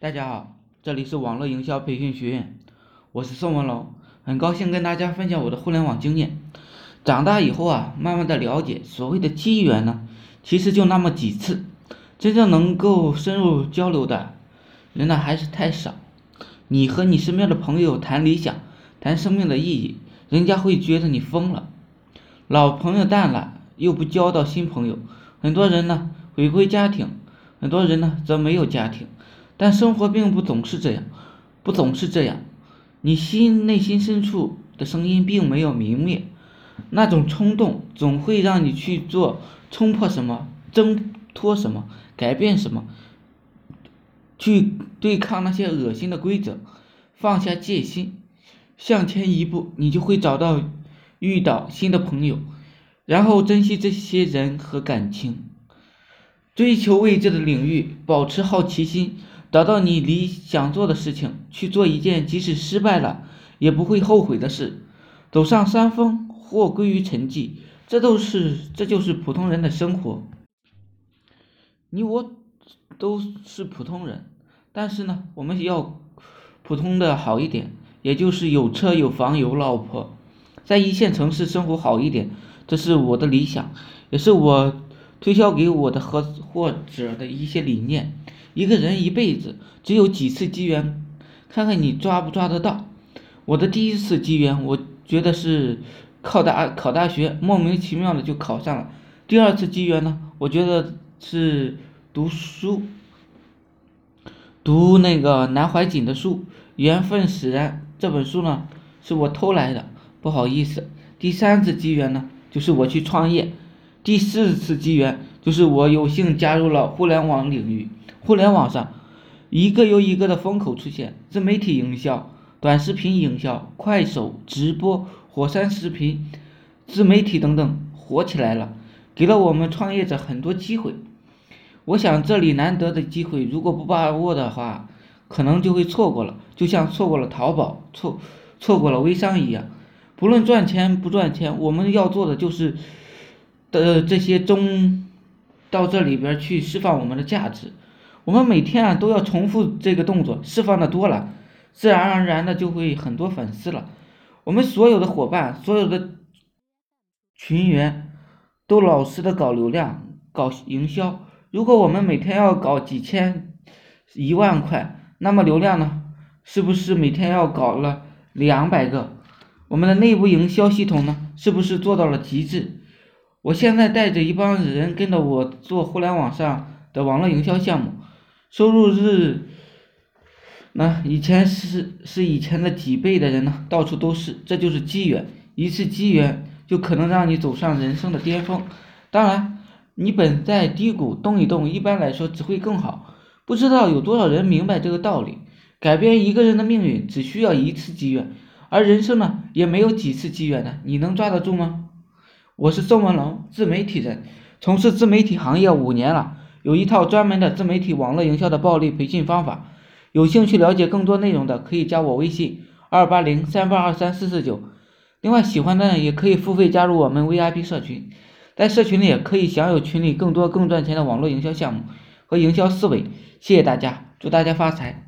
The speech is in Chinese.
大家好，这里是网络营销培训学院，我是宋文龙，很高兴跟大家分享我的互联网经验。长大以后啊，慢慢的了解，所谓的机缘呢，其实就那么几次，真正能够深入交流的人呢，还是太少。你和你身边的朋友谈理想，谈生命的意义，人家会觉得你疯了。老朋友淡了，又不交到新朋友，很多人呢回归家庭，很多人呢则没有家庭。但生活并不总是这样，不总是这样。你心内心深处的声音并没有泯灭，那种冲动总会让你去做，冲破什么，挣脱什么，改变什么，去对抗那些恶心的规则，放下戒心，向前一步，你就会找到遇到新的朋友，然后珍惜这些人和感情，追求未知的领域，保持好奇心。找到你理想做的事情，去做一件即使失败了也不会后悔的事，走上山峰或归于沉寂，这都是这就是普通人的生活。你我都是普通人，但是呢，我们要普通的好一点，也就是有车有房有老婆，在一线城市生活好一点，这是我的理想，也是我推销给我的合伙者的一些理念。一个人一辈子只有几次机缘，看看你抓不抓得到。我的第一次机缘，我觉得是考大考大学，莫名其妙的就考上了。第二次机缘呢，我觉得是读书，读那个南怀瑾的书，缘分使然。这本书呢，是我偷来的，不好意思。第三次机缘呢，就是我去创业。第四次机缘，就是我有幸加入了互联网领域。互联网上，一个又一个的风口出现，自媒体营销、短视频营销、快手直播、火山视频、自媒体等等火起来了，给了我们创业者很多机会。我想这里难得的机会，如果不把握的话，可能就会错过了，就像错过了淘宝、错错过了微商一样。不论赚钱不赚钱，我们要做的就是的这些中到这里边去释放我们的价值。我们每天啊都要重复这个动作，释放的多了，自然而然的就会很多粉丝了。我们所有的伙伴，所有的群员都老实的搞流量、搞营销。如果我们每天要搞几千、一万块，那么流量呢，是不是每天要搞了两百个？我们的内部营销系统呢，是不是做到了极致？我现在带着一帮人跟着我做互联网上的网络营销项目。收入是，那以前是是以前的几倍的人呢，到处都是，这就是机缘，一次机缘就可能让你走上人生的巅峰。当然，你本在低谷，动一动，一般来说只会更好。不知道有多少人明白这个道理？改变一个人的命运只需要一次机缘，而人生呢，也没有几次机缘的，你能抓得住吗？我是宋文龙，自媒体人，从事自媒体行业五年了。有一套专门的自媒体网络营销的暴力培训方法，有兴趣了解更多内容的可以加我微信二八零三八二三四四九。另外喜欢的也可以付费加入我们 VIP 社群，在社群里也可以享有群里更多更赚钱的网络营销项目和营销思维。谢谢大家，祝大家发财。